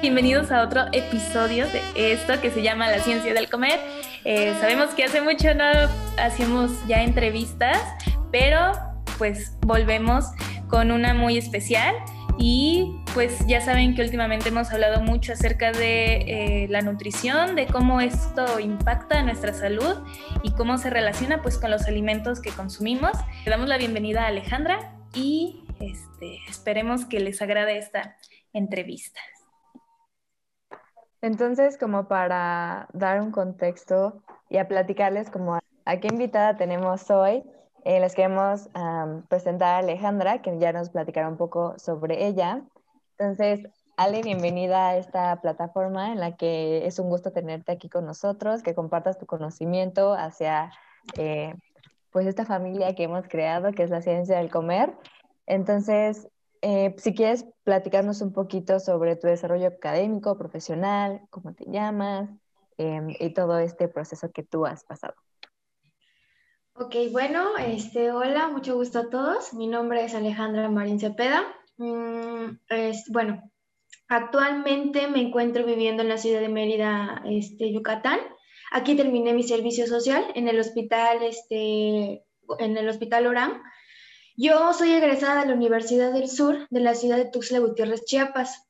Bienvenidos a otro episodio de esto que se llama La Ciencia del Comer. Eh, sabemos que hace mucho no hacemos ya entrevistas, pero pues volvemos con una muy especial y pues ya saben que últimamente hemos hablado mucho acerca de eh, la nutrición, de cómo esto impacta nuestra salud y cómo se relaciona pues con los alimentos que consumimos. Le damos la bienvenida a Alejandra y este, esperemos que les agrade esta entrevista. Entonces, como para dar un contexto y a platicarles como a qué invitada tenemos hoy, eh, les queremos presentar a Alejandra, que ya nos platicará un poco sobre ella. Entonces, Ale, bienvenida a esta plataforma en la que es un gusto tenerte aquí con nosotros, que compartas tu conocimiento hacia eh, pues esta familia que hemos creado, que es la ciencia del comer. Entonces, eh, si quieres platicarnos un poquito sobre tu desarrollo académico, profesional, cómo te llamas em, y todo este proceso que tú has pasado. Ok, bueno, este, hola, mucho gusto a todos. Mi nombre es Alejandra Marín Cepeda. Mm, bueno, actualmente me encuentro viviendo en la ciudad de Mérida, este, Yucatán. Aquí terminé mi servicio social en el hospital, este, en el hospital Orán yo soy egresada de la Universidad del Sur de la ciudad de Tuxtla Gutiérrez, Chiapas.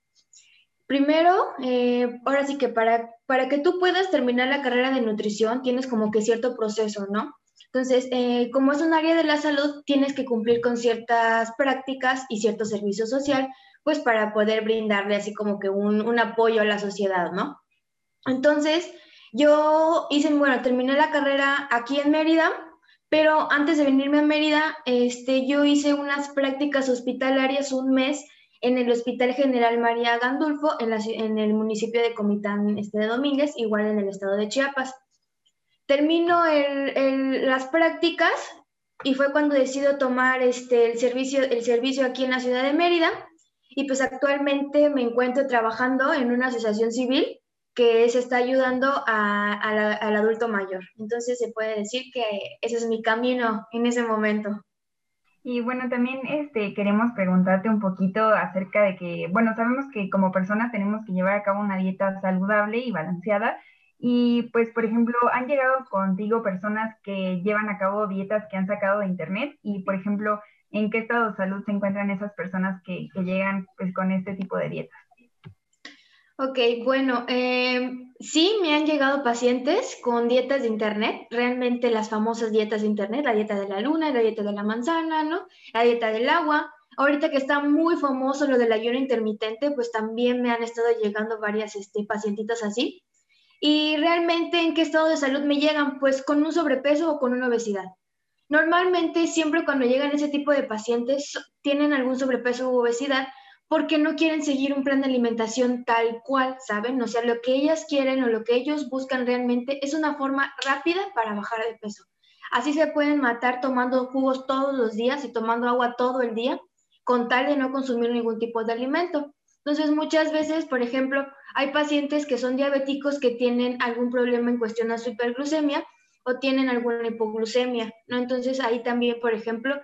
Primero, eh, ahora sí que para, para que tú puedas terminar la carrera de nutrición tienes como que cierto proceso, ¿no? Entonces, eh, como es un área de la salud, tienes que cumplir con ciertas prácticas y cierto servicio social, pues para poder brindarle así como que un, un apoyo a la sociedad, ¿no? Entonces, yo hice, bueno, terminé la carrera aquí en Mérida pero antes de venirme a Mérida, este, yo hice unas prácticas hospitalarias un mes en el Hospital General María Gandulfo, en, el municipio de Comitán este, de Domínguez, igual en el estado de Chiapas. Termino el, las prácticas y fue cuando decido tomar este, el, servicio, el servicio aquí en la ciudad de Mérida. Y pues actualmente me encuentro trabajando en una asociación civil que se está ayudando al adulto mayor. Entonces se puede decir que ese es mi camino en ese momento. Y bueno, también este, queremos preguntarte un poquito acerca de que, bueno, sabemos que como personas tenemos que llevar a cabo una dieta saludable y balanceada. Y pues, por ejemplo, han llegado contigo personas que llevan a cabo dietas que han sacado de internet y, por ejemplo, ¿en qué estado de salud se encuentran esas personas que, que llegan pues con este tipo de dietas? Ok, bueno, em, sí me han llegado pacientes con dietas de internet, realmente las famosas dietas de internet, la dieta de la luna, la dieta de la manzana, ¿no? La dieta del agua. Ahorita que está muy famoso lo del ayuno intermitente, pues también me han estado llegando varias este, pacientitas así. Y realmente, ¿en qué estado de salud me llegan? Pues con un sobrepeso o con una obesidad. Normalmente, siempre cuando llegan ese tipo de pacientes, tienen algún sobrepeso u obesidad, porque no quieren seguir un plan de alimentación tal cual, ¿saben? O sea, lo que ellas quieren o lo que ellos buscan realmente es una forma rápida para bajar de peso. Así se pueden matar tomando jugos todos los días y tomando agua todo el día, con tal de no consumir ningún tipo de alimento. Entonces, muchas veces, por ejemplo, hay pacientes que son diabéticos que tienen algún problema en cuestión a su hiperglucemia o tienen alguna hipoglucemia, ¿no? Entonces, ahí también, por ejemplo,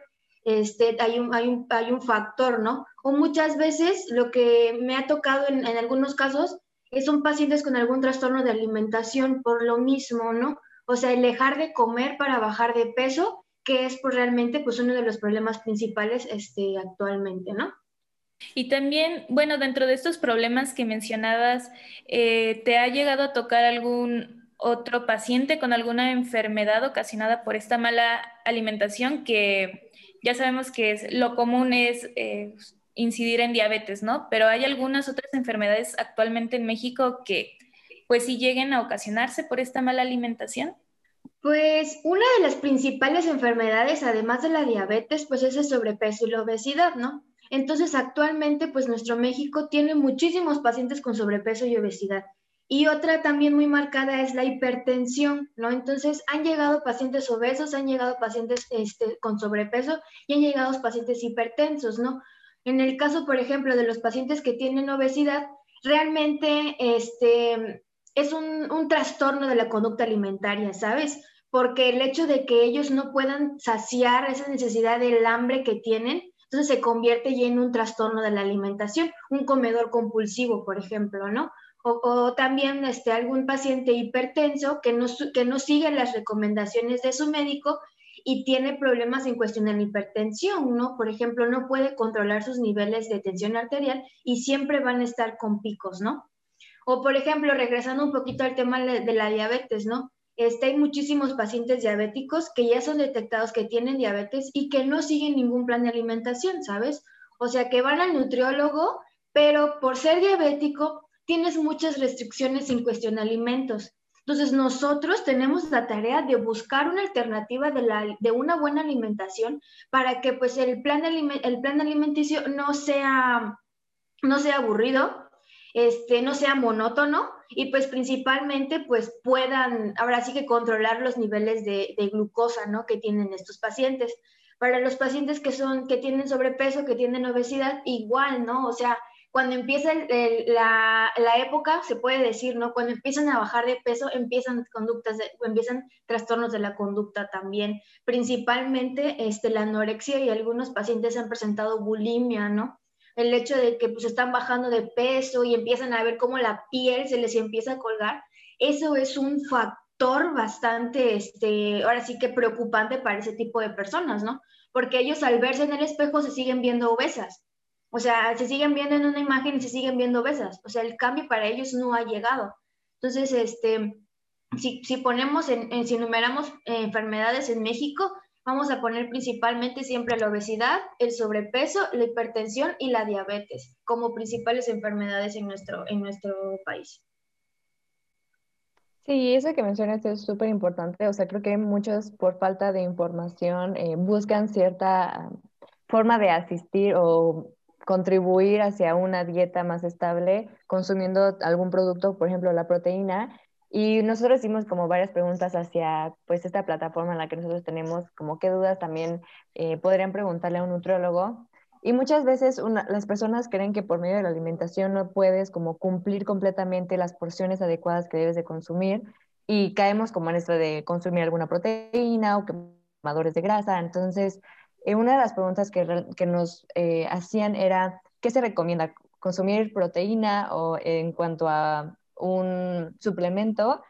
este, hay, un, hay, un, hay un factor, ¿no? O muchas veces lo que me ha tocado en, algunos casos son pacientes con algún trastorno de alimentación por lo mismo, ¿no? O sea, el dejar de comer para bajar de peso, que es pues, realmente pues, uno de los problemas principales este, actualmente, ¿no? Y también, bueno, dentro de estos problemas que mencionabas, eh, ¿te ha llegado a tocar algún otro paciente con alguna enfermedad ocasionada por esta mala alimentación que ya sabemos que es, lo común es eh, incidir en diabetes, ¿no? Pero hay algunas otras enfermedades actualmente en México que pues sí lleguen a ocasionarse por esta mala alimentación. Pues una de las principales enfermedades, además de la diabetes, pues es el sobrepeso y la obesidad, ¿no? Entonces actualmente pues nuestro México tiene muchísimos pacientes con sobrepeso y obesidad. Y otra también muy marcada es la hipertensión, ¿no? Entonces han llegado pacientes obesos, han llegado pacientes este, con sobrepeso y han llegado pacientes hipertensos, ¿no? En el caso, por ejemplo, de los pacientes que tienen obesidad, realmente este, es un, trastorno de la conducta alimentaria, ¿sabes? Porque el hecho de que ellos no puedan saciar esa necesidad del hambre que tienen, Entonces se convierte ya en un trastorno de la alimentación, un comedor compulsivo, por ejemplo, ¿no? O, también este, algún paciente hipertenso que no, que no sigue las recomendaciones de su médico y tiene problemas en cuestión de la hipertensión, ¿no? Por ejemplo, no puede controlar sus niveles de tensión arterial y siempre van a estar con picos, ¿no? O, por ejemplo, regresando un poquito al tema de la diabetes, ¿no? Este, hay muchísimos pacientes diabéticos que ya son detectados que tienen diabetes y que no siguen ningún plan de alimentación, ¿sabes? O sea, que van al nutriólogo, pero por ser diabético tienes muchas restricciones en cuestión de alimentos. Entonces, nosotros tenemos la tarea de buscar una alternativa de, la, de una buena alimentación para que pues, el, plan el plan alimenticio no sea, no sea aburrido, este, no sea monótono y pues principalmente pues puedan ahora sí que controlar los niveles de, glucosa, ¿no? Que tienen estos pacientes. Para los pacientes que son, que tienen sobrepeso, que tienen obesidad, igual, ¿no? O sea, cuando empieza la, época, se puede decir, ¿no? Cuando empiezan a bajar de peso, empiezan conductas, empiezan trastornos de la conducta también, principalmente este, la anorexia y algunos pacientes han presentado bulimia, ¿no? El hecho de que pues están bajando de peso y empiezan a ver cómo la piel se les empieza a colgar, eso es un factor bastante, este, ahora sí que preocupante para ese tipo de personas, ¿no? Porque ellos al verse en el espejo se siguen viendo obesas o sea, se siguen viendo en una imagen y se siguen viendo obesas. O sea, el cambio para ellos no ha llegado. Entonces, este, si, si ponemos, en, si enumeramos eh, enfermedades en México, vamos a poner principalmente siempre la obesidad, el sobrepeso, la hipertensión y la diabetes como principales enfermedades en nuestro, en nuestro país. Sí, eso que mencionas es súper importante. O sea, creo que muchos por falta de información eh, buscan cierta forma de asistir o contribuir hacia una dieta más estable consumiendo algún producto, por ejemplo, la proteína. Y nosotros hicimos como varias preguntas hacia pues esta plataforma en la que nosotros tenemos, como qué dudas también eh, podrían preguntarle a un nutriólogo. Y muchas veces las personas creen que por medio de la alimentación no puedes como cumplir completamente las porciones adecuadas que debes de consumir y caemos como en esto de consumir alguna proteína o quemadores de grasa. Entonces, eh, una de las preguntas que, nos eh, hacían era, ¿qué se recomienda? ¿Consumir proteína o en cuanto a un suplemento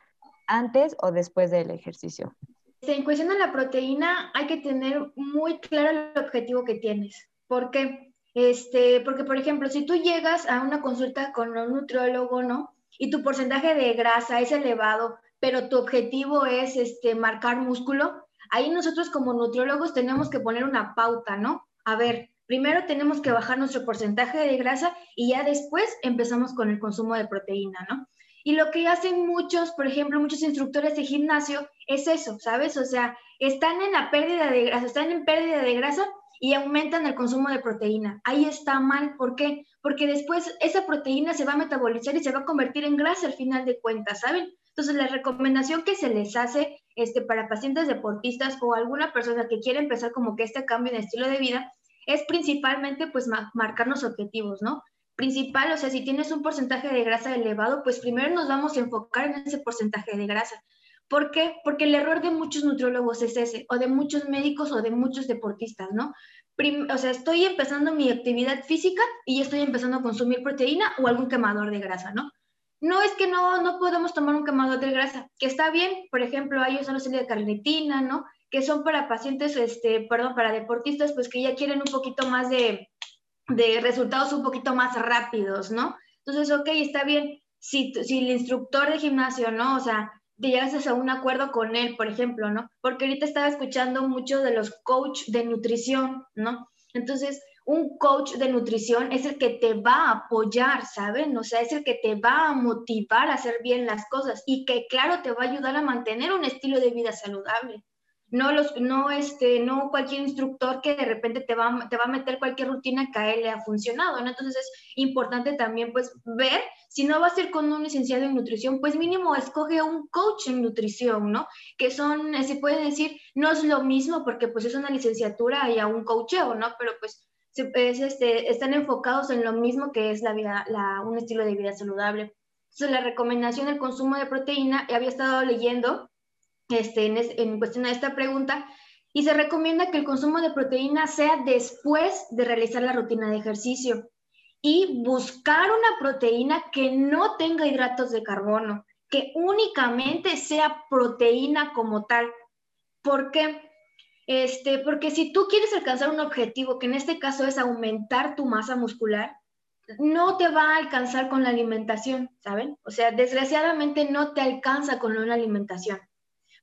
antes o después del ejercicio? En cuestión de la proteína, hay que tener muy claro el objetivo que tienes. ¿Por qué? Este, porque, por ejemplo, si tú llegas a una consulta con un nutriólogo, ¿no? Y tu porcentaje de grasa es elevado, pero tu objetivo es este, marcar músculo, Ahí nosotros como nutriólogos tenemos que poner una pauta, ¿no? A ver, primero tenemos que bajar nuestro porcentaje de grasa y ya después empezamos con el consumo de proteína, ¿no? Y lo que hacen muchos, por ejemplo, muchos instructores de gimnasio es eso, ¿sabes? O sea, están en la pérdida de grasa, están en pérdida de grasa y aumentan el consumo de proteína. Ahí está mal, ¿por qué? Porque después esa proteína se va a metabolizar y se va a convertir en grasa al final de cuentas, ¿saben? Entonces, la recomendación que se les hace este, para pacientes deportistas o alguna persona que quiere empezar como que este cambio de estilo de vida es principalmente pues marcarnos objetivos, ¿no? Principal, o sea, si tienes un porcentaje de grasa elevado, pues primero nos vamos a enfocar en ese porcentaje de grasa. ¿Por qué? Porque el error de muchos nutriólogos es ese, o de muchos médicos o de muchos deportistas, ¿no? o sea, estoy empezando mi actividad física y estoy empezando a consumir proteína o algún quemador de grasa, ¿no? No es que no, no podemos tomar un quemador de grasa, que está bien, por ejemplo, hay serie de carnitina, ¿no? Que son para pacientes, este, perdón, para deportistas, pues que ya quieren un poquito más de, de resultados un poquito más rápidos, ¿no? Entonces, ok, está bien. Si, si el instructor de gimnasio, ¿no? O sea, te llegas a un acuerdo con él, por ejemplo, ¿no? Porque ahorita estaba escuchando mucho de los coach de nutrición, ¿no? Entonces, un coach de nutrición es el que te va a apoyar, ¿saben? O sea, es el que te va a motivar a hacer bien las cosas y que, claro, te va a ayudar a mantener un estilo de vida saludable. No, los, no, este, no cualquier instructor que de repente te va, te va a meter cualquier rutina que a él le ha funcionado, ¿no? Entonces es importante también, pues, ver, si no vas a ir con un licenciado en nutrición, pues mínimo escoge un coach en nutrición, ¿no? Que son, se puede decir, no es lo mismo porque pues es una licenciatura y a un coacheo, ¿no? Pero pues este, están enfocados en lo mismo que es la vida, la, un estilo de vida saludable. Entonces, la recomendación del consumo de proteína, había estado leyendo este, en, en cuestión de esta pregunta, y se recomienda que el consumo de proteína sea después de realizar la rutina de ejercicio y buscar una proteína que no tenga hidratos de carbono, que únicamente sea proteína como tal. ¿Por qué? Este, porque si tú quieres alcanzar un objetivo, que en este caso es aumentar tu masa muscular, no te va a alcanzar con la alimentación, ¿saben? O sea, desgraciadamente no te alcanza con una alimentación.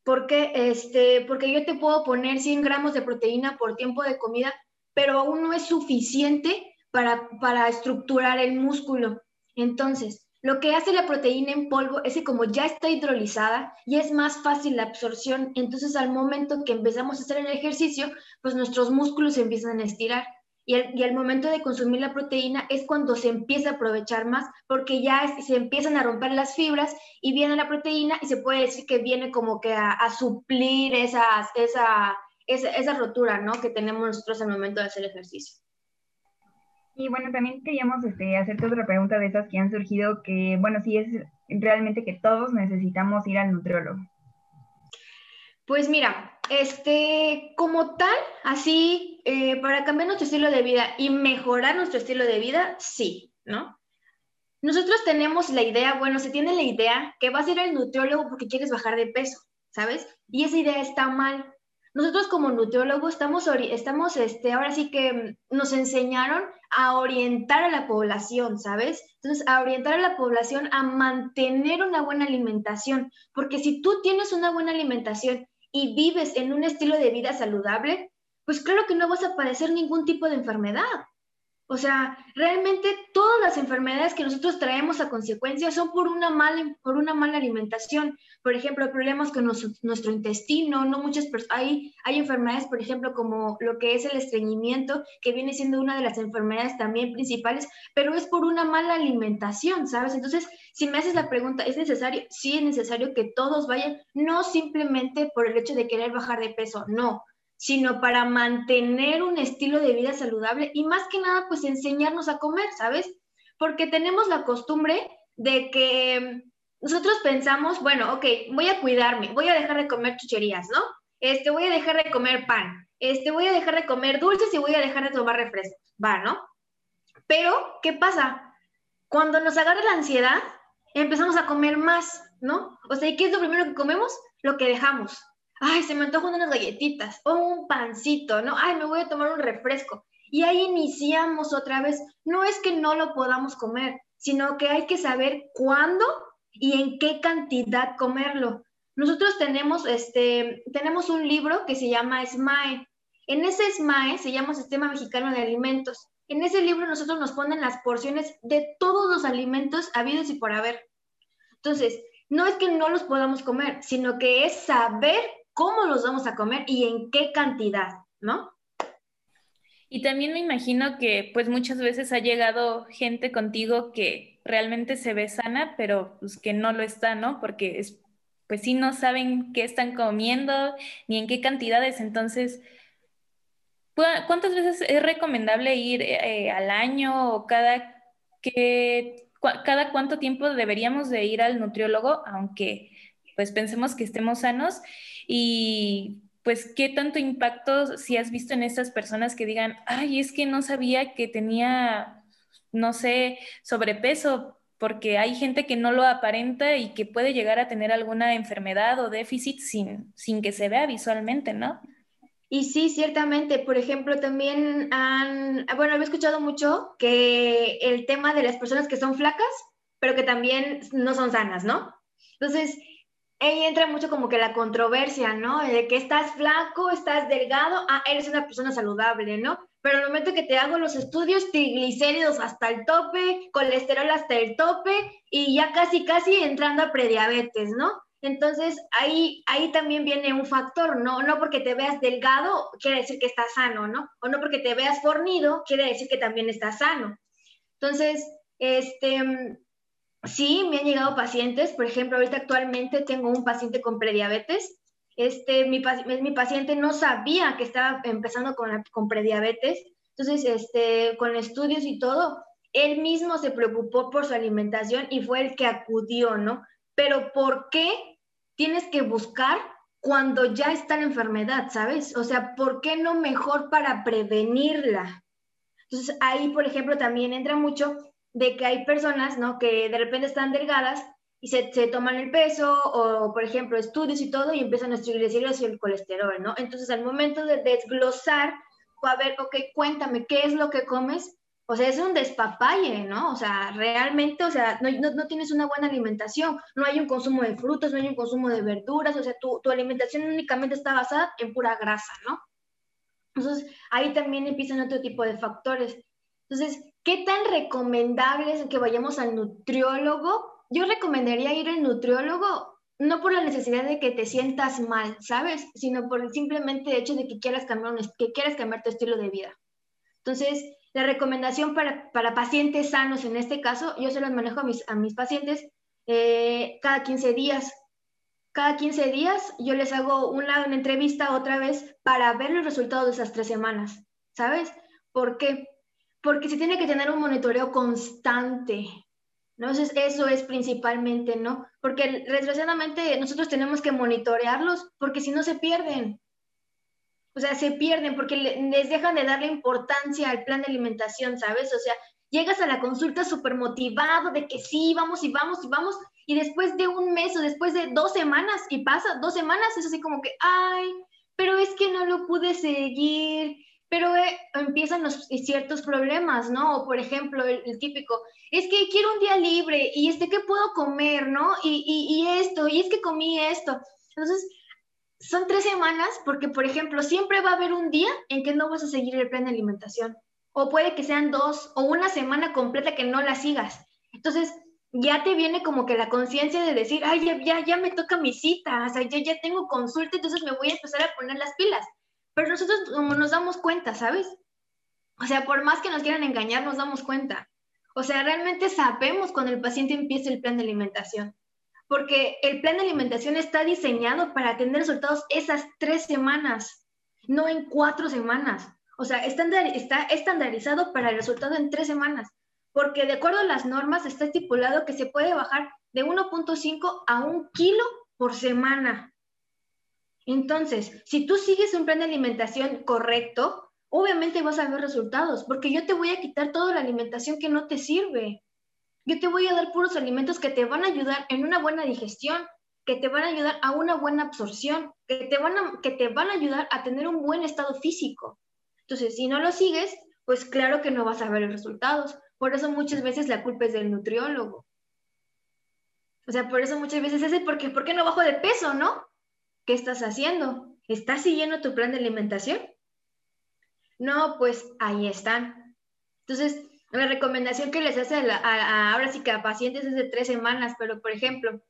Porque, este, porque yo te puedo poner 100 gramos de proteína por tiempo de comida, pero aún no es suficiente para, para estructurar el músculo. Entonces, lo que hace la proteína en polvo es que como ya está hidrolizada y es más fácil la absorción, entonces al momento que empezamos a hacer el ejercicio, pues nuestros músculos se empiezan a estirar. Y, al momento de consumir la proteína es cuando se empieza a aprovechar más, porque ya se empiezan a romper las fibras y viene la proteína y se puede decir que viene como que a, suplir esa, esa rotura ¿no? que tenemos nosotros al momento de hacer ejercicio. Y bueno, también queríamos este, hacerte otra pregunta de esas que han surgido, que bueno, sí es realmente que todos necesitamos ir al nutriólogo. Pues mira, este, como tal, así, eh, para cambiar nuestro estilo de vida y mejorar nuestro estilo de vida, sí, ¿no? Nosotros tenemos la idea, bueno, se tiene la idea que vas a ir al nutriólogo porque quieres bajar de peso, ¿sabes? Y esa idea está mal. Nosotros como nutriólogos estamos, estamos este, ahora sí que nos enseñaron a orientar a la población, ¿sabes? Entonces, a orientar a la población a mantener una buena alimentación, porque si tú tienes una buena alimentación y vives en un estilo de vida saludable, pues claro que no vas a padecer ningún tipo de enfermedad. O sea, realmente todas las enfermedades que nosotros traemos a consecuencia son por una mala, por una mala alimentación. Por ejemplo, problemas con nuestro, intestino, no muchas hay, hay enfermedades, por ejemplo, como lo que es el estreñimiento, que viene siendo una de las enfermedades también principales, pero es por una mala alimentación, ¿sabes? Entonces, si me haces la pregunta, ¿es necesario? Sí, es necesario que todos vayan, no simplemente por el hecho de querer bajar de peso, no, sino para mantener un estilo de vida saludable y más que nada, pues enseñarnos a comer, ¿sabes? Porque tenemos la costumbre de que nosotros pensamos, bueno, ok, voy a cuidarme, voy a dejar de comer chucherías, ¿no? Este, voy a dejar de comer pan, este, voy a dejar de comer dulces y voy a dejar de tomar refrescos, va, ¿no? Pero, ¿qué pasa? Cuando nos agarra la ansiedad, empezamos a comer más, ¿no? O sea, ¿y qué es lo primero que comemos? Lo que dejamos ay, se me antojan unas galletitas o un pancito, ¿no? Ay, me voy a tomar un refresco. Y ahí iniciamos otra vez. No es que no lo podamos comer, sino que hay que saber cuándo y en qué cantidad comerlo. Nosotros tenemos, este, tenemos un libro que se llama SMAE. En ese SMAE se llama Sistema Mexicano de Alimentos. En ese libro nosotros nos ponen las porciones de todos los alimentos habidos y por haber. Entonces, no es que no los podamos comer, sino que es saber cómo los vamos a comer y en qué cantidad, ¿no? Y también me imagino que pues muchas veces ha llegado gente contigo que realmente se ve sana, pero pues que no lo está, ¿no? Porque es, pues sí no saben qué están comiendo ni en qué cantidades, entonces, ¿cuántas veces es recomendable ir eh, al año o cada que cada cuánto tiempo deberíamos de ir al nutriólogo, aunque pues pensemos que estemos sanos y pues qué tanto impacto si has visto en estas personas que digan, ay, es que no sabía que tenía, no sé, sobrepeso, porque hay gente que no lo aparenta y que puede llegar a tener alguna enfermedad o déficit sin, sin que se vea visualmente, ¿no? Y sí, ciertamente, por ejemplo, también han, bueno, he escuchado mucho que el tema de las personas que son flacas, pero que también no son sanas, ¿no? Entonces, ahí entra mucho como que la controversia, ¿no? De que estás flaco, estás delgado, ah, eres una persona saludable, ¿no? Pero el momento que te hago los estudios, triglicéridos hasta el tope, colesterol hasta el tope y ya casi, casi entrando a prediabetes, ¿no? Entonces, ahí, ahí también viene un factor, ¿no? No porque te veas delgado quiere decir que estás sano, ¿no? O no porque te veas fornido quiere decir que también estás sano. Entonces, este, Sí, me han llegado pacientes, por ejemplo, ahorita actualmente tengo un paciente con prediabetes. Este, mi, paciente no sabía que estaba empezando con, con prediabetes, entonces, este, con estudios y todo, él mismo se preocupó por su alimentación y fue el que acudió, ¿no? Pero ¿por qué tienes que buscar cuando ya está la enfermedad, ¿sabes? O sea, ¿por qué no mejor para prevenirla? Entonces ahí, por ejemplo, también entra mucho de que hay personas, ¿no? Que de repente están delgadas y se, se, toman el peso o, por ejemplo, estudios y todo y empiezan los triglicéridos y el colesterol, ¿no? Entonces, al momento de desglosar, a ver, ok, cuéntame, ¿qué es lo que comes? O sea, es un despapalle, ¿no? O sea, realmente, o sea, no, no, no, tienes una buena alimentación, no hay un consumo de frutos, no hay un consumo de verduras, o sea, tu, tu alimentación únicamente está basada en pura grasa, ¿no? Entonces, ahí también empiezan otro tipo de factores. Entonces, ¿qué tan recomendable es que vayamos al nutriólogo yo recomendaría ir al nutriólogo no por la necesidad de que te sientas mal, ¿sabes? Sino por el simplemente hecho de que quieras cambiar, que quieras cambiar tu estilo de vida. Entonces, la recomendación para, para pacientes sanos, en este caso, yo se los manejo a mis, a mis pacientes eh, cada 15 días. Cada 15 días yo les hago una, una entrevista otra vez para ver los resultados de esas tres semanas, ¿sabes? ¿Por qué? Porque se tiene que tener un monitoreo constante, entonces, eso es principalmente, ¿no? Porque desgraciadamente nosotros tenemos que monitorearlos porque si no se pierden. O sea, se pierden porque les dejan de darle importancia al plan de alimentación, ¿sabes? O sea, llegas a la consulta súper motivado de que sí, vamos y vamos y vamos, y después de un mes o después de dos semanas, y pasa dos semanas, es así como que, ay, pero es que no lo pude seguir, pero eh, empiezan los ciertos problemas, ¿no? O por ejemplo, el, típico, es que quiero un día libre y este, ¿qué puedo comer, no? Y, y, y, esto, y es que comí esto. Entonces, son tres semanas porque, por ejemplo, siempre va a haber un día en que no vas a seguir el plan de alimentación. O puede que sean dos o una semana completa que no la sigas. Entonces, ya te viene como que la conciencia de decir, ay, ya, ya, ya me toca mi cita, o sea, ya, ya tengo consulta, entonces me voy a empezar a poner las pilas. Pero nosotros nos damos cuenta, ¿sabes? O sea, por más que nos quieran engañar, nos damos cuenta. O sea, realmente sabemos cuando el paciente empieza el plan de alimentación. Porque el plan de alimentación está diseñado para tener resultados esas tres semanas, no en cuatro semanas. O sea, está estandarizado para el resultado en tres semanas. Porque de acuerdo a las normas está estipulado que se puede bajar de 1.5 a 1 kilo por semana. Entonces, si tú sigues un plan de alimentación correcto, obviamente vas a ver resultados, porque yo te voy a quitar toda la alimentación que no te sirve. Yo te voy a dar puros alimentos que te van a ayudar en una buena digestión, que te van a ayudar a una buena absorción, que te van a, que te van a ayudar a tener un buen estado físico. Entonces, si no lo sigues, pues claro que no vas a ver los resultados. Por eso muchas veces la culpa es del nutriólogo. O sea, por eso muchas veces es porque, ¿por qué no bajo de peso, no? ¿Qué estás haciendo? ¿Estás siguiendo tu plan de alimentación? No, pues ahí están. Entonces, la recomendación que les hace a, ahora sí que a pacientes es de tres semanas, pero por ejemplo,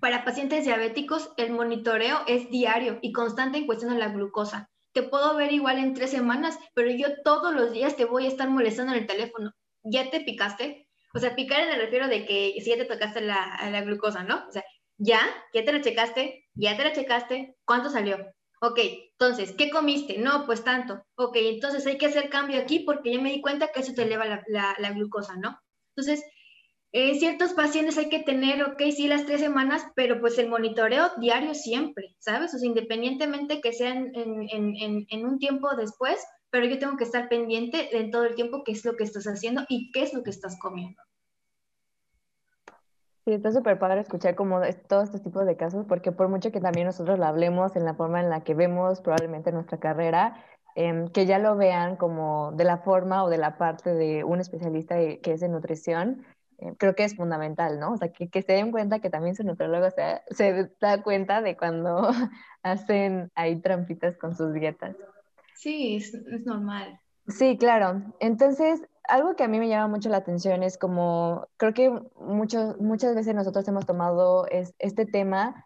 para pacientes diabéticos, el monitoreo es diario y constante en cuestión de la glucosa. Te puedo ver igual en tres semanas, pero yo todos los días te voy a estar molestando en el teléfono. ¿Ya te picaste? O sea, picar el refiero de que si ya te tocaste la, la glucosa, ¿no? O sea, ¿Ya? ¿Ya te la checaste? ¿Ya te la checaste? ¿Cuánto salió? Ok, entonces, ¿qué comiste? No, pues tanto. Ok, entonces hay que hacer cambio aquí porque ya me di cuenta que eso te eleva la, glucosa, ¿no? Entonces, en ciertos pacientes hay que tener, ok, sí, las tres semanas, pero pues el monitoreo diario siempre, ¿sabes? O sea, independientemente que sea en, un tiempo después, pero yo tengo que estar pendiente en todo el tiempo qué es lo que estás haciendo y qué es lo que estás comiendo. Sí, está súper padre escuchar como todo este tipo de casos, porque por mucho que también nosotros lo hablemos en la forma en la que vemos probablemente nuestra carrera, em, que ya lo vean como de la forma o de la parte de un especialista que es de nutrición, eh, creo que es fundamental, ¿no? O sea, que, que se den cuenta que también su nutriólogo se, se da cuenta de cuando hacen ahí trampitas con sus dietas. Sí, es, es normal. Sí, claro. Entonces, algo que a mí me llama mucho la atención es como, creo que muchas veces nosotros hemos tomado este tema,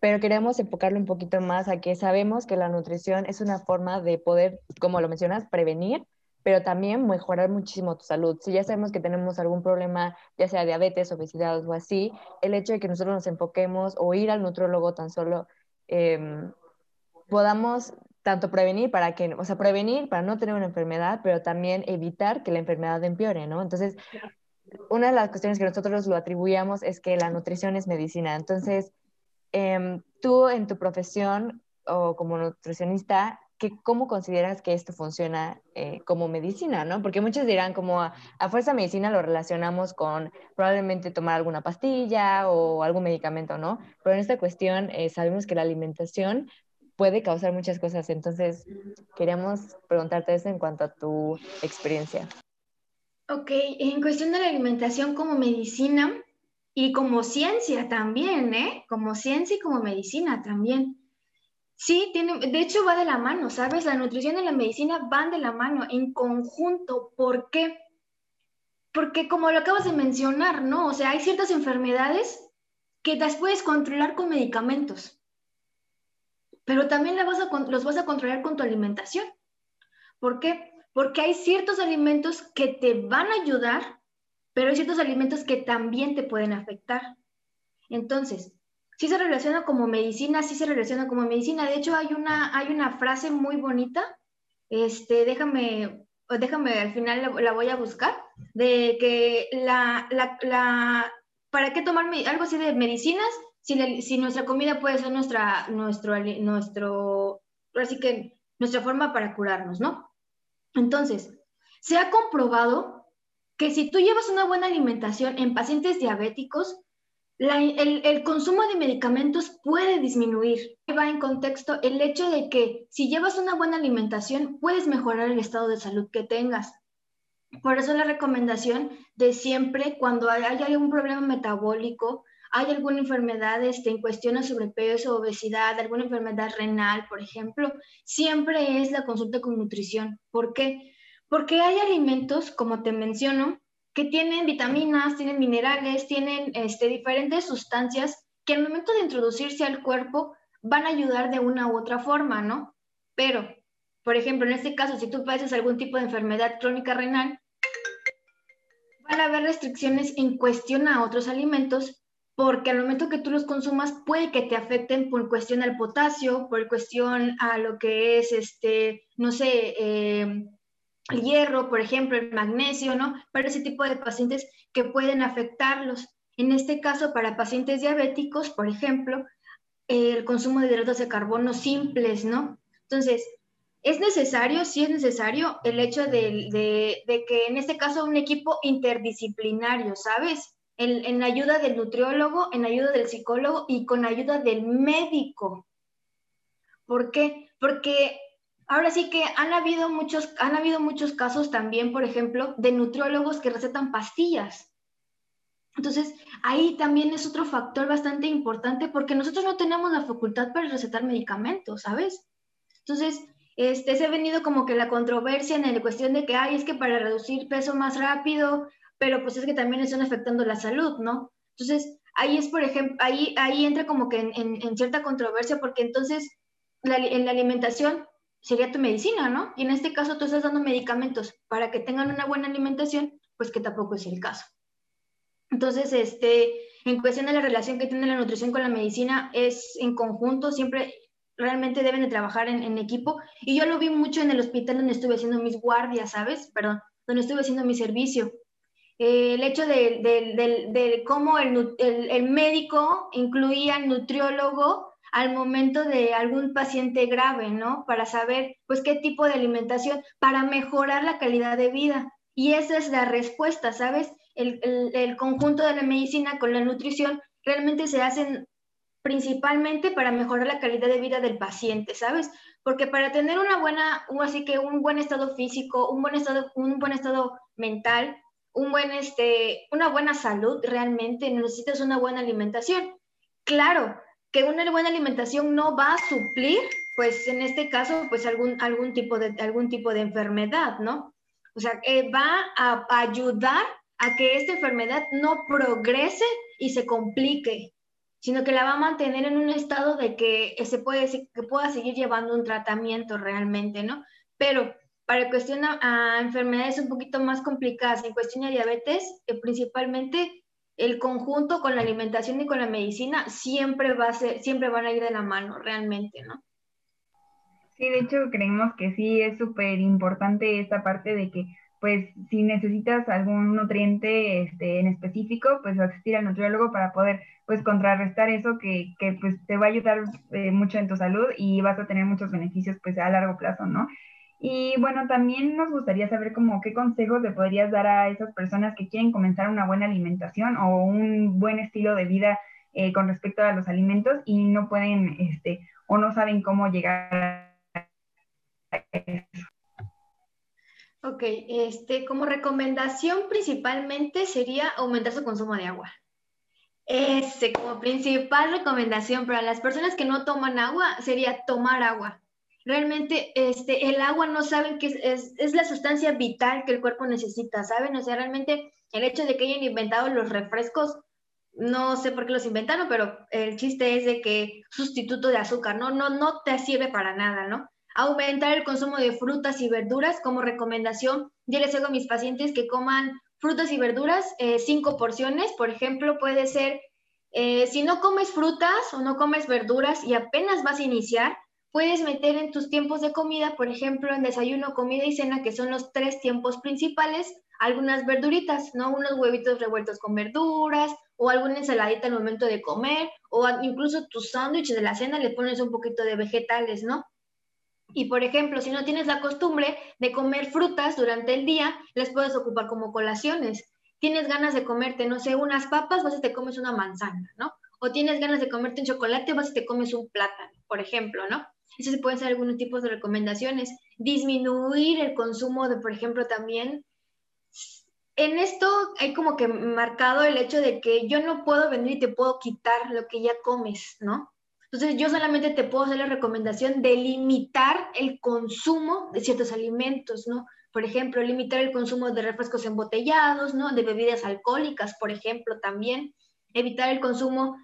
pero queremos enfocarlo un poquito más a que sabemos que la nutrición es una forma de poder, como lo mencionas, prevenir, pero también mejorar muchísimo tu salud. Si ya sabemos que tenemos algún problema, ya sea diabetes, obesidad o así, el hecho de que nosotros nos enfoquemos o ir al nutrólogo tan solo em, podamos tanto prevenir para que, o sea, prevenir para no tener una enfermedad, pero también evitar que la enfermedad empeore, ¿no? Entonces, una de las cuestiones que nosotros lo atribuíamos es que la nutrición es medicina. Entonces, em, tú en tu profesión o como nutricionista, ¿cómo consideras que esto funciona eh, como medicina, no? Porque muchos dirán como a, fuerza medicina lo relacionamos con probablemente tomar alguna pastilla o algún medicamento, ¿no? Pero en esta cuestión eh, sabemos que la alimentación puede causar muchas cosas, entonces queríamos preguntarte eso en cuanto a tu experiencia. Ok, en cuestión de la alimentación como medicina y como ciencia también, ¿eh? Como ciencia y como medicina también. Sí, tiene, de hecho va de la mano, ¿sabes? La nutrición y la medicina van de la mano, en conjunto. ¿Por qué? Porque como lo acabas de mencionar, ¿no? O sea, hay ciertas enfermedades que las puedes controlar con medicamentos, pero también los vas a controlar con tu alimentación. ¿Por qué? Porque hay ciertos alimentos que te van a ayudar, pero hay ciertos alimentos que también te pueden afectar. Entonces, sí se relaciona como medicina, sí se relaciona como medicina. De hecho, hay una, hay una frase muy bonita, este, déjame, déjame, al final la, voy a buscar, de que la, la, la ¿para qué tomar algo así de medicinas si, nuestra comida puede ser nuestra, nuestro, nuestro, así que nuestra forma para curarnos, ¿no? Entonces, se ha comprobado que si tú llevas una buena alimentación en pacientes diabéticos, el, consumo de medicamentos puede disminuir. Va en contexto el hecho de que si llevas una buena alimentación, puedes mejorar el estado de salud que tengas. Por eso la recomendación de siempre, cuando hay, algún problema metabólico, hay alguna enfermedad este, en cuestión de sobrepeso, obesidad, alguna enfermedad renal, por ejemplo, siempre es la consulta con nutrición. ¿Por qué? Porque hay alimentos, como te menciono, que tienen vitaminas, tienen minerales, tienen este, diferentes sustancias que al momento de introducirse al cuerpo van a ayudar de una u otra forma, ¿no? Pero, por ejemplo, en este caso, si tú padeces algún tipo de enfermedad crónica renal, van a haber restricciones en cuestión a otros alimentos porque al momento que tú los consumas puede que te afecten por cuestión al potasio, por cuestión a lo que es, este, no sé, eh, el hierro, por ejemplo, el magnesio, ¿no? Para ese tipo de pacientes que pueden afectarlos. En este caso, para pacientes diabéticos, por ejemplo, el consumo de hidratos de carbono simples, ¿no? Entonces, ¿es necesario? Sí es necesario el hecho de, que en este caso un equipo interdisciplinario, ¿sabes? En, ayuda del nutriólogo, en ayuda del psicólogo y con ayuda del médico. ¿Por qué? Porque Ahora sí que han habido muchos, han habido muchos casos también, por ejemplo, de nutriólogos que recetan pastillas. Entonces, ahí también es otro factor bastante importante porque nosotros no tenemos la facultad para recetar medicamentos, ¿sabes? Entonces, este, se ha venido como que la controversia en la cuestión de que, ay, es que para reducir peso más rápido, pero pues es que también están afectando la salud, ¿no? Entonces, ahí es, por ejemplo, ahí, ahí entra como que en, cierta controversia porque entonces en la alimentación sería tu medicina, ¿no? Y en este caso tú estás dando medicamentos para que tengan una buena alimentación, pues que tampoco es el caso. Entonces, este, en cuestión de la relación que tiene la nutrición con la medicina, es en conjunto, siempre realmente deben de trabajar en, equipo. Y yo lo vi mucho en el hospital donde estuve haciendo mis guardias, ¿sabes? Perdón, donde estuve haciendo mi servicio. Eh, el hecho de, cómo el, el, el médico incluía al nutriólogo al momento de algún paciente grave, ¿no? Para saber, pues, qué tipo de alimentación, para mejorar la calidad de vida. Y esa es la respuesta, ¿sabes? El, conjunto de la medicina con la nutrición realmente se hacen principalmente para mejorar la calidad de vida del paciente, ¿sabes? Porque para tener una buena, así que un buen estado físico, un buen estado, un buen estado mental, un buen, este, una buena salud, realmente necesitas una buena alimentación. Claro, que una buena alimentación no va a suplir, pues en este caso, pues algún, algún, tipo, de, algún tipo de enfermedad, ¿no? O sea, eh, va a, ayudar a que esta enfermedad no progrese y se complique, sino que la va a mantener en un estado de que se puede que pueda seguir llevando un tratamiento realmente, ¿no? Pero para cuestión enfermedades un poquito más complicadas, en cuestión de diabetes, eh, principalmente el conjunto con la alimentación y con la medicina siempre va a ser, siempre van a ir de la mano, realmente, ¿no? Sí, de hecho creemos que sí es súper importante esta parte de que pues si necesitas algún nutriente este, en específico, pues asistir al nutriólogo para poder pues contrarrestar eso que, que pues te va a ayudar eh, mucho en tu salud y vas a tener muchos beneficios pues a largo plazo, ¿no? Y bueno, también nos gustaría saber como qué consejos le podrías dar a esas personas que quieren comenzar una buena alimentación o un buen estilo de vida eh, con respecto a los alimentos y no pueden este, o no saben cómo llegar a eso. Ok, este, como recomendación principalmente sería aumentar su consumo de agua. Ese, como principal recomendación para las personas que no toman agua sería tomar agua. Realmente este, el agua no saben que es, es, la sustancia vital que el cuerpo necesita, ¿saben? O sea, realmente el hecho de que hayan inventado los refrescos, no sé por qué los inventaron, pero el chiste es de que sustituto de azúcar, ¿no? No, no te sirve para nada, ¿no? aumentar el consumo de frutas y verduras como recomendación. Yo les hago a mis pacientes que coman frutas y verduras, eh, cinco porciones, por ejemplo, puede ser, eh, si no comes frutas o no comes verduras y apenas vas a iniciar, puedes meter en tus tiempos de comida, por ejemplo, en desayuno, comida y cena, que son los tres tiempos principales, algunas verduritas, ¿no? Unos huevitos revueltos con verduras o alguna ensaladita al momento de comer o incluso tu sándwich de la cena le pones un poquito de vegetales, ¿no? Y por ejemplo, si no tienes la costumbre de comer frutas durante el día, las puedes ocupar como colaciones. Tienes ganas de comerte, no sé, unas papas, vas y te comes una manzana, ¿no? O tienes ganas de comerte un chocolate, vas y te comes un plátano, por ejemplo, ¿no? Eso se pueden ser algunos tipos de recomendaciones. Disminuir el consumo de, por ejemplo, también. En esto hay como que marcado el hecho de que yo no puedo venir y te puedo quitar lo que ya comes, ¿no? Entonces, yo solamente te puedo hacer la recomendación de limitar el consumo de ciertos alimentos, ¿no? Por ejemplo, limitar el consumo de refrescos embotellados, ¿no? De bebidas alcohólicas, por ejemplo, también. Evitar el consumo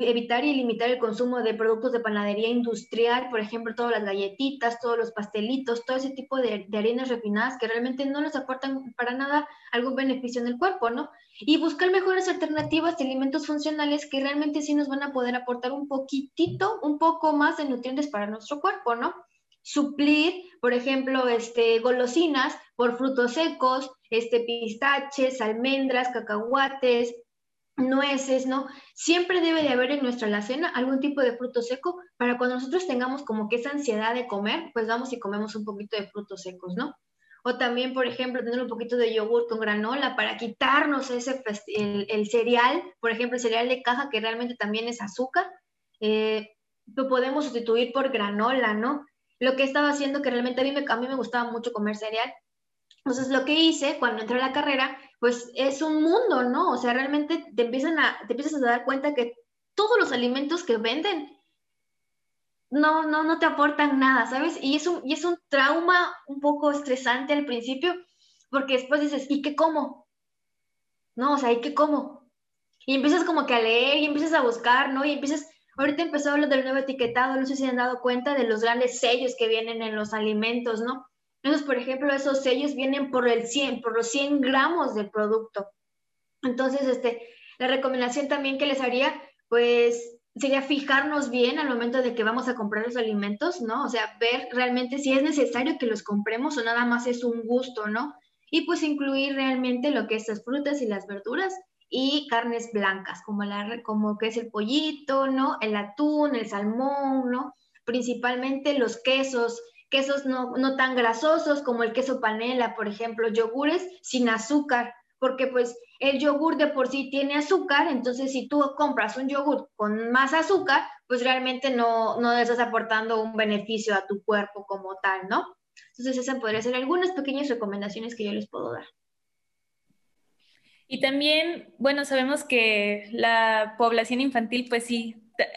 evitar y limitar el consumo de productos de panadería industrial, por ejemplo, todas las galletitas, todos los pastelitos, todo ese tipo de, harinas refinadas que realmente no nos aportan para nada algún beneficio en el cuerpo, ¿no? Y buscar mejores alternativas de alimentos funcionales que realmente sí nos van a poder aportar un poquitito, un poco más de nutrientes para nuestro cuerpo, ¿no? Suplir, por ejemplo, este, golosinas por frutos secos, este, pistaches, almendras, cacahuates, nueces, ¿no? Siempre debe de haber en nuestra alacena algún tipo de fruto seco para cuando nosotros tengamos como que esa ansiedad de comer, pues vamos y comemos un poquito de frutos secos, ¿no? O también, por ejemplo, tener un poquito de yogur con granola para quitarnos ese el, cereal, por ejemplo, el cereal de caja que realmente también es azúcar, eh, lo podemos sustituir por granola, ¿no? Lo que estaba haciendo que realmente a mí, me, a mí me gustaba mucho comer cereal, entonces, lo que hice cuando entré a la carrera, pues es un mundo, ¿no? O sea, realmente te, empiezan a, empiezas a dar cuenta que todos los alimentos que venden no, no, no te aportan nada, ¿sabes? Y es, un, y es un trauma un poco estresante al principio, porque después dices, ¿y qué como? No, o sea, ¿y qué como? Y empiezas como que a leer y empiezas a buscar, ¿no? Y empiezas, ahorita empezó lo del nuevo etiquetado, no sé si han dado cuenta de los grandes sellos que vienen en los alimentos, ¿no? Entonces, por ejemplo, esos sellos vienen por el 100, por los 100 gramos del producto. Entonces, este, la recomendación también que les haría, pues, sería fijarnos bien al momento de que vamos a comprar los alimentos, ¿no? O sea, ver realmente si es necesario que los compremos o nada más es un gusto, ¿no? Y pues incluir realmente lo que es las frutas y las verduras y carnes blancas, como, la, como que es el pollito, ¿no? El atún, el salmón, ¿no? Principalmente los quesos, quesos no, no tan grasosos como el queso panela, por ejemplo, yogures sin azúcar, porque pues el yogur de por sí tiene azúcar, entonces si tú compras un yogur con más azúcar, pues realmente no, no estás aportando un beneficio a tu cuerpo como tal, ¿no? Entonces esas podrían ser algunas pequeñas recomendaciones que yo les puedo dar. Y también, bueno, sabemos que la población infantil, pues sí,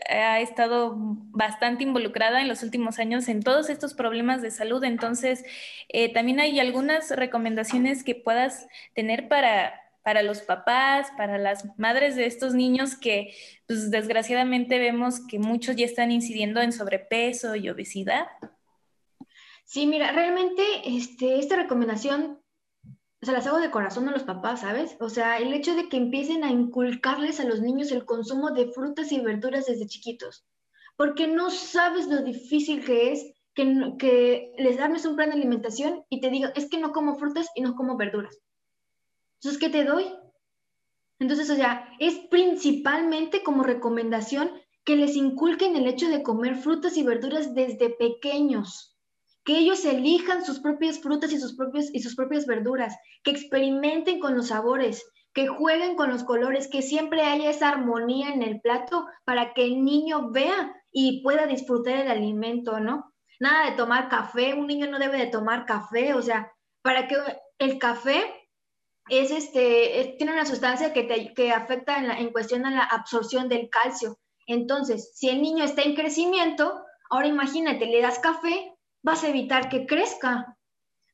ha estado bastante involucrada en los últimos años en todos estos problemas de salud. Entonces, eh, también hay algunas recomendaciones que puedas tener para, para los papás, para las madres de estos niños que, pues, desgraciadamente vemos que muchos ya están incidiendo en sobrepeso y obesidad. Sí, mira, realmente este, esta recomendación o sea, las hago de corazón a los papás, ¿sabes? O sea, el hecho de que empiecen a inculcarles a los niños el consumo de frutas y verduras desde chiquitos, porque no sabes lo difícil que es que, que les darles un plan de alimentación y te diga, es que no como frutas y no como verduras. Entonces, ¿qué te doy? Entonces, o sea, es principalmente como recomendación que les inculquen el hecho de comer frutas y verduras desde pequeños, que ellos elijan sus propias frutas y sus, propios, y sus propias verduras, que experimenten con los sabores, que jueguen con los colores, que siempre haya esa armonía en el plato para que el niño vea y pueda disfrutar el alimento, ¿no? Nada de tomar café, un niño no debe de tomar café, o sea, para que el café es este, tiene una sustancia que, te, que afecta en, en cuestión a la absorción del calcio. Entonces, si el niño está en crecimiento, ahora imagínate, le das café, vas a evitar que crezca.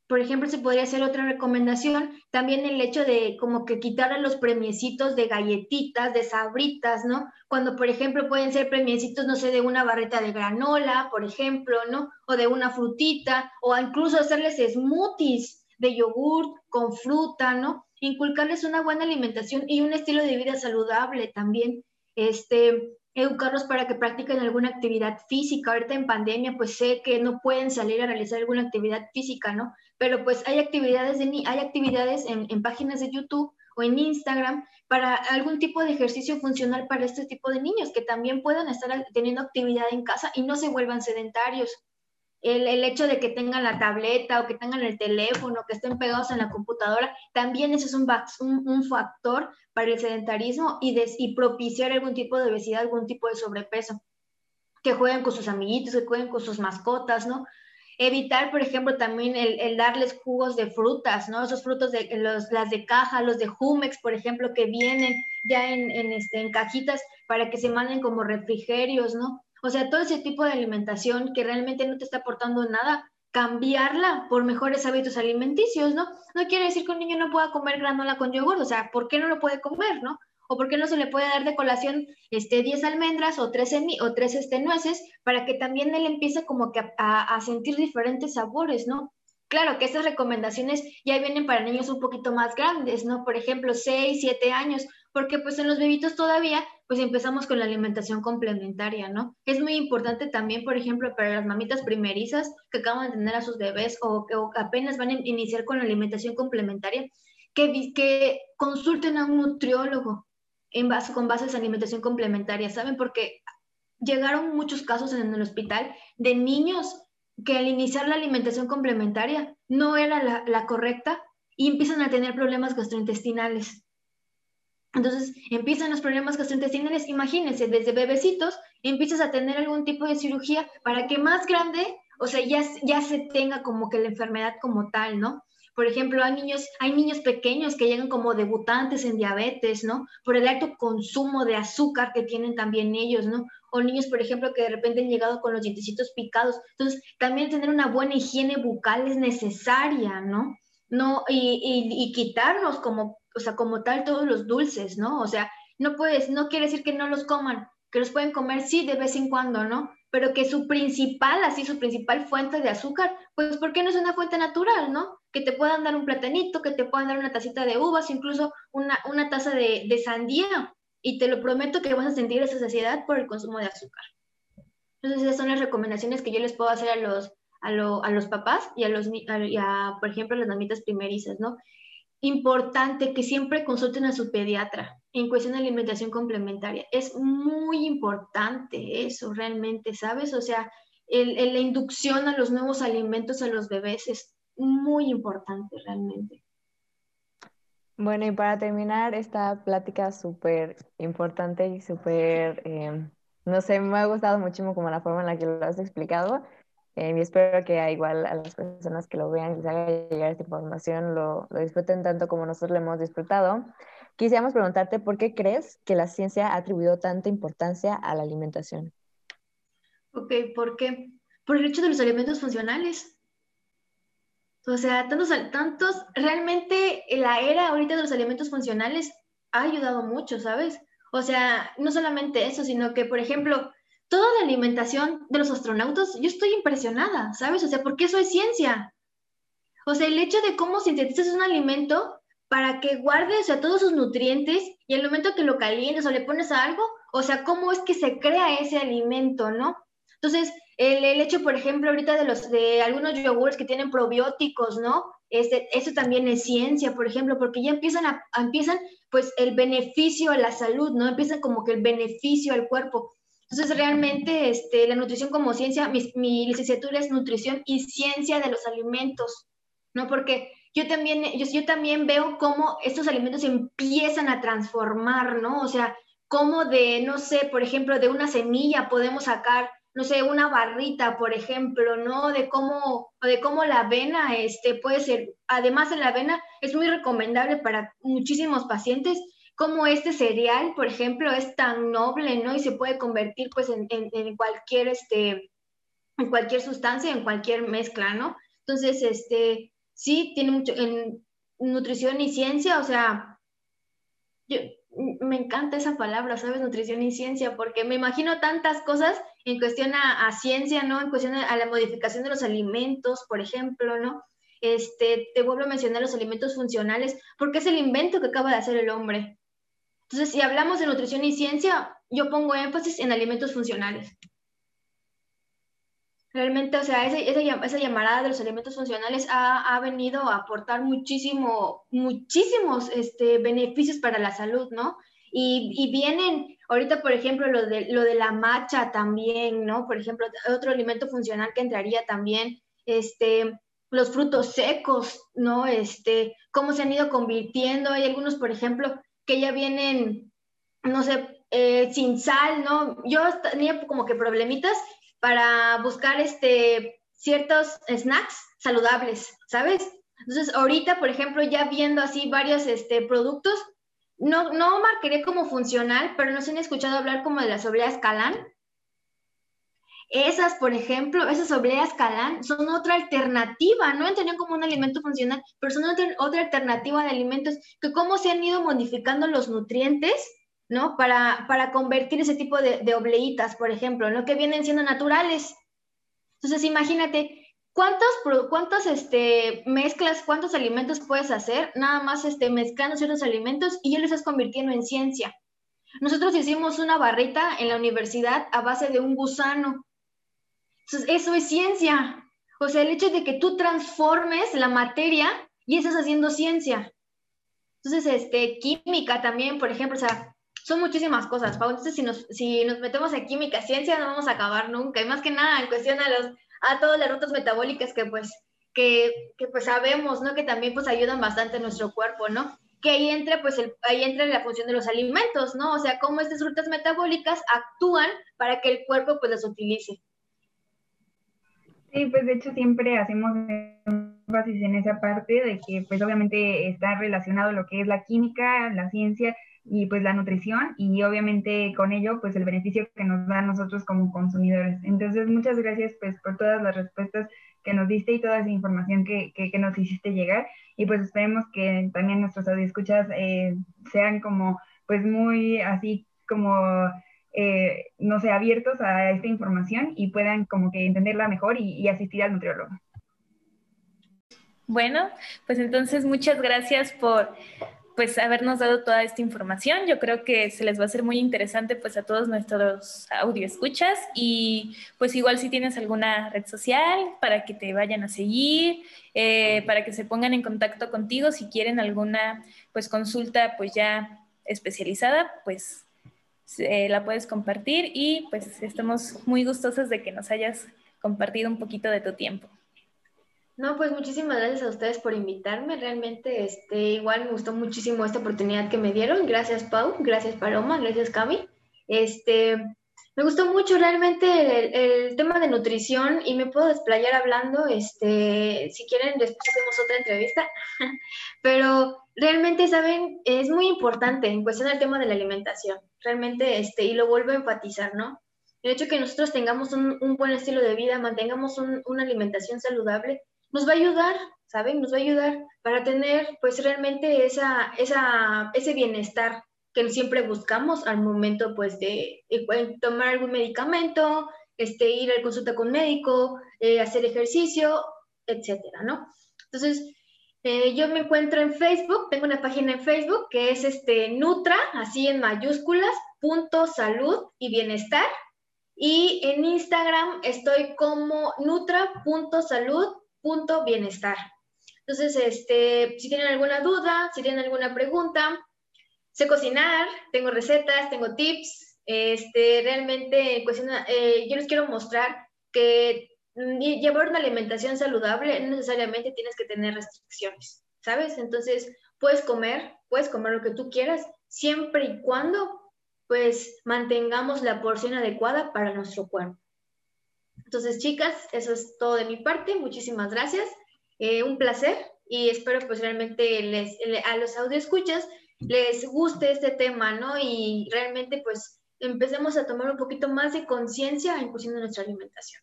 Por ejemplo, se podría hacer otra recomendación, también el hecho de como que quitar los premiecitos de galletitas, de sabritas, ¿no? Cuando, por ejemplo, pueden ser premiecitos, no sé, de una barreta de granola, por ejemplo, ¿no? O de una frutita, o incluso hacerles smoothies de yogur con fruta, ¿no? Inculcarles una buena alimentación y un estilo de vida saludable también. Este, educarlos para que practiquen alguna actividad física. Ahorita en pandemia, pues sé que no pueden salir a realizar alguna actividad física, ¿no? Pero pues hay actividades, de, hay actividades en, en páginas de YouTube o en Instagram para algún tipo de ejercicio funcional para este tipo de niños que también puedan estar teniendo actividad en casa y no se vuelvan sedentarios el, hecho de que tengan la tableta o que tengan el teléfono, que estén pegados en la computadora, también eso es un, un, factor para el sedentarismo y, y propiciar algún tipo de obesidad, algún tipo de sobrepeso. Que jueguen con sus amiguitos, que jueguen con sus mascotas, ¿no? Evitar, por ejemplo, también el, darles jugos de frutas, ¿no? Esos frutos de los, las de caja, los de Jumex, por ejemplo, que vienen ya en, en, este, en cajitas para que se manden como refrigerios, ¿no? O sea, todo ese tipo de alimentación que realmente no te está aportando nada, cambiarla por mejores hábitos alimenticios, ¿no? No quiere decir que un niño no pueda comer granola con yogur, o sea, ¿por qué no lo puede comer, no? O por qué no se le puede dar de colación este, 10 almendras o 3, o tres este, nueces para que también él empiece como que a, a sentir diferentes sabores, ¿no? Claro que estas recomendaciones ya vienen para niños un poquito más grandes, ¿no? Por ejemplo, 6, 7 años, porque pues en los bebitos todavía pues empezamos con la alimentación complementaria, ¿no? Es muy importante también, por ejemplo, para las mamitas primerizas que acaban de tener a sus bebés o que apenas van a iniciar con la alimentación complementaria, que, que consulten a un nutriólogo en base, con bases de alimentación complementaria, ¿saben? Porque llegaron muchos casos en el hospital de niños que al iniciar la alimentación complementaria no era la, la correcta y empiezan a tener problemas gastrointestinales. Entonces empiezan los problemas gastrointestinales, imagínense, desde bebecitos empiezas a tener algún tipo de cirugía para que más grande, o sea, ya, ya se tenga como que la enfermedad como tal, ¿no? Por ejemplo, hay niños, hay niños pequeños que llegan como debutantes en diabetes, ¿no? Por el alto consumo de azúcar que tienen también ellos, ¿no? O niños, por ejemplo, que de repente han llegado con los dientecitos picados. Entonces, también tener una buena higiene bucal es necesaria, ¿no? No, y, y, y quitarnos como o sea, como tal todos los dulces, ¿no? O sea, no puedes, no quiere decir que no los coman, que los pueden comer sí de vez en cuando, ¿no? Pero que su principal, así su principal fuente de azúcar, pues ¿por qué no es una fuente natural, ¿no? Que te puedan dar un platanito, que te puedan dar una tacita de uvas, incluso una, una taza de, de sandía, y te lo prometo que vas a sentir esa saciedad por el consumo de azúcar. Entonces esas son las recomendaciones que yo les puedo hacer a los, a, a los papás y a los, a, por ejemplo, a las mamitas primerizas, ¿no? Importante que siempre consulten a su pediatra en cuestión de alimentación complementaria. Es muy importante eso realmente, ¿sabes? O sea, el, la inducción a los nuevos alimentos a los bebés es muy importante realmente. Bueno, y para terminar esta plática súper importante y súper, eh, no sé, me ha gustado muchísimo como la forma en la que lo has explicado. Eh, y espero que igual a las personas que lo vean, les haga llegar esta información, lo, lo, disfruten tanto como nosotros lo hemos disfrutado. Quisiéramos preguntarte por qué crees que la ciencia ha atribuido tanta importancia a la alimentación. Ok, ¿por qué? Por el hecho de los alimentos funcionales. O sea, tantos, tantos, realmente la era ahorita de los alimentos funcionales ha ayudado mucho, ¿sabes? O sea, no solamente eso, sino que, por ejemplo, toda la alimentación de los astronautas, yo estoy impresionada, ¿sabes? O sea, porque eso es ciencia. O sea, el hecho de cómo sintetizas un alimento para que guarde, o sea, todos sus nutrientes y el momento que lo calientes o le pones a algo, o sea, cómo es que se crea ese alimento, ¿no? Entonces, el, el, hecho, por ejemplo, ahorita de los de algunos yogures que tienen probióticos, ¿no? Este, eso también es ciencia, por ejemplo, porque ya empiezan a, empiezan pues el beneficio a la salud, ¿no? Empiezan como que el beneficio al cuerpo. Entonces, realmente, este, la nutrición como ciencia, mi, licenciatura es nutrición y ciencia de los alimentos, ¿no? Porque yo también, yo, yo también veo cómo estos alimentos empiezan a transformar, ¿no? O sea, cómo de, no sé, por ejemplo, de una semilla podemos sacar no sé, una barrita, por ejemplo, ¿no? De cómo, de cómo la avena este, puede ser, además de la avena, es muy recomendable para muchísimos pacientes, como este cereal, por ejemplo, es tan noble, ¿no? Y se puede convertir, pues, en, en, cualquier, este, en cualquier sustancia, en cualquier mezcla, ¿no? Entonces, este, sí, tiene mucho, en nutrición y ciencia, o sea, me encanta esa palabra, ¿sabes? Nutrición y ciencia, porque me imagino tantas cosas en cuestión a, ciencia, ¿no? En cuestión a, la modificación de los alimentos, por ejemplo, ¿no? Este, te vuelvo a mencionar los alimentos funcionales, porque es el invento que acaba de hacer el hombre. Entonces, si hablamos de nutrición y ciencia, yo pongo énfasis en alimentos funcionales. Realmente, o sea, esa, esa, llamarada de los alimentos funcionales ha, ha, venido a aportar muchísimo, muchísimos este, beneficios para la salud, ¿no? Y, y, vienen, ahorita, por ejemplo, lo de, lo de la macha también, ¿no? Por ejemplo, otro alimento funcional que entraría también, este, los frutos secos, ¿no? Este, cómo se han ido convirtiendo. Hay algunos, por ejemplo, que ya vienen, no sé, eh, sin sal, ¿no? Yo tenía como que problemitas para buscar este, ciertos snacks saludables, ¿sabes? Entonces, ahorita, por ejemplo, ya viendo así varios este, productos, no, no marcaré como funcional, pero no se han escuchado hablar como de las obleas Calán. Esas, por ejemplo, esas obleas Calán son otra alternativa, no entendido como un alimento funcional, pero son otra, otra alternativa de alimentos que cómo se han ido modificando los nutrientes ¿no? Para, para convertir ese tipo de, de, obleitas, por ejemplo, ¿no? Que vienen siendo naturales. Entonces, imagínate, ¿cuántos, cuántos este, mezclas, cuántos alimentos puedes hacer nada más este, mezclando ciertos alimentos y ya los estás convirtiendo en ciencia? Nosotros hicimos una barrita en la universidad a base de un gusano. Entonces, eso es ciencia. O sea, el hecho de que tú transformes la materia y estás haciendo ciencia. Entonces, este, química también, por ejemplo, o sea, son muchísimas cosas, Pau. Entonces, si nos, metemos en química, ciencia, no vamos a acabar nunca. Y más que nada, en cuestión a, los, a todas las rutas metabólicas que pues, que, pues sabemos, ¿no? Que también pues ayudan bastante a nuestro cuerpo, ¿no? Que ahí entra, pues, ahí entra la función de los alimentos, ¿no? O sea, cómo estas rutas metabólicas actúan para que el cuerpo pues las utilice. Sí, pues de hecho siempre hacemos énfasis en esa parte de que pues obviamente está relacionado lo que es la química, la ciencia y pues la nutrición y obviamente con ello pues el beneficio que nos da a nosotros como consumidores. Entonces muchas gracias pues por todas las respuestas que nos diste y toda esa información que, que, nos hiciste llegar y pues esperemos que también nuestros audioscuchas eh, sean como pues muy así como eh, no sé abiertos a esta información y puedan como que entenderla mejor y, y asistir al nutriólogo. Bueno, pues entonces muchas gracias por pues habernos dado toda esta información. Yo creo que se les va a ser muy interesante pues a todos nuestros escuchas y pues igual si tienes alguna red social para que te vayan a seguir, eh, para que se pongan en contacto contigo si quieren alguna pues consulta pues ya especializada, pues la puedes compartir y pues estamos muy gustosos de que nos hayas compartido un poquito de tu tiempo. No, pues muchísimas gracias a ustedes por invitarme. Realmente, este, igual me gustó muchísimo esta oportunidad que me dieron. Gracias, Pau. Gracias, Paloma. Gracias, Cami. Este, me gustó mucho realmente el, tema de nutrición y me puedo desplayar hablando. Este, si quieren, después hacemos otra entrevista. Pero realmente, saben, es muy importante en cuestión del tema de la alimentación. Realmente, este, y lo vuelvo a enfatizar, ¿no? El hecho de que nosotros tengamos un, buen estilo de vida, mantengamos una alimentación saludable, nos va a ayudar, ¿saben? Nos va a ayudar para tener pues realmente esa, esa, ese bienestar que siempre buscamos al momento pues de, tomar algún medicamento, este, ir a consulta con médico, eh, hacer ejercicio, etcétera, ¿no? Entonces, eh, yo me encuentro en Facebook, tengo una página en Facebook que es este Nutra, así en mayúsculas, punto salud y bienestar. Y en Instagram estoy como nutra.salud.bienestar. Entonces, este, si tienen alguna duda, si tienen alguna pregunta, sé cocinar, tengo recetas, tengo tips. Este, realmente, eh, yo les quiero mostrar que mm, llevar una alimentación saludable no necesariamente tienes que tener restricciones, ¿sabes? Entonces, puedes comer, puedes comer lo que tú quieras, siempre y cuando pues mantengamos la porción adecuada para nuestro cuerpo. Entonces, chicas, eso es todo de mi parte. Muchísimas gracias. Eh, un placer y espero pues realmente les, a los escuchas les guste este tema, ¿no? Y realmente pues empecemos a tomar un poquito más de conciencia en cuestión nuestra alimentación.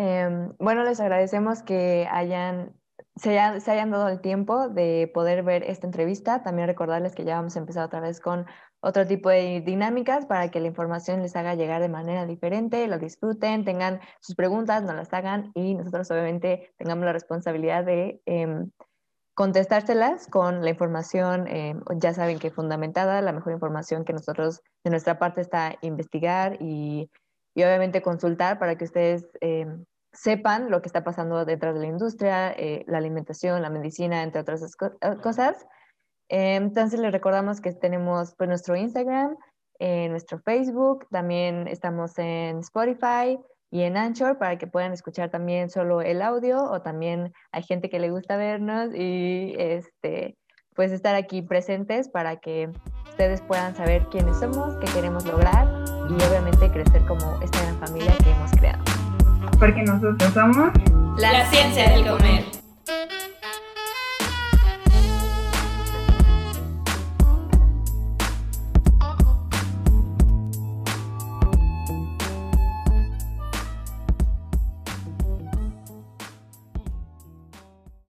Em, bueno, les agradecemos que hayan se, hayan dado el tiempo de poder ver esta entrevista. También recordarles que ya vamos a empezar otra vez con otro tipo de dinámicas para que la información les haga llegar de manera diferente, lo disfruten, tengan sus preguntas, no las hagan y nosotros obviamente tengamos la responsabilidad de em, contestárselas con la información, em, ya saben que fundamentada, la mejor información que nosotros de nuestra parte está investigar y, y obviamente consultar para que ustedes em, sepan lo que está pasando detrás de la industria, eh, la alimentación, la medicina, entre otras eh, cosas. Eh, entonces les recordamos que tenemos pues, nuestro Instagram, nuestro Facebook, también estamos en Spotify y en Anchor para que puedan escuchar también solo el audio o también hay gente que le gusta vernos y este, pues estar aquí presentes para que ustedes puedan saber quiénes somos, qué queremos lograr y obviamente crecer como esta gran familia que hemos creado porque nosotros somos la ciencia del comer.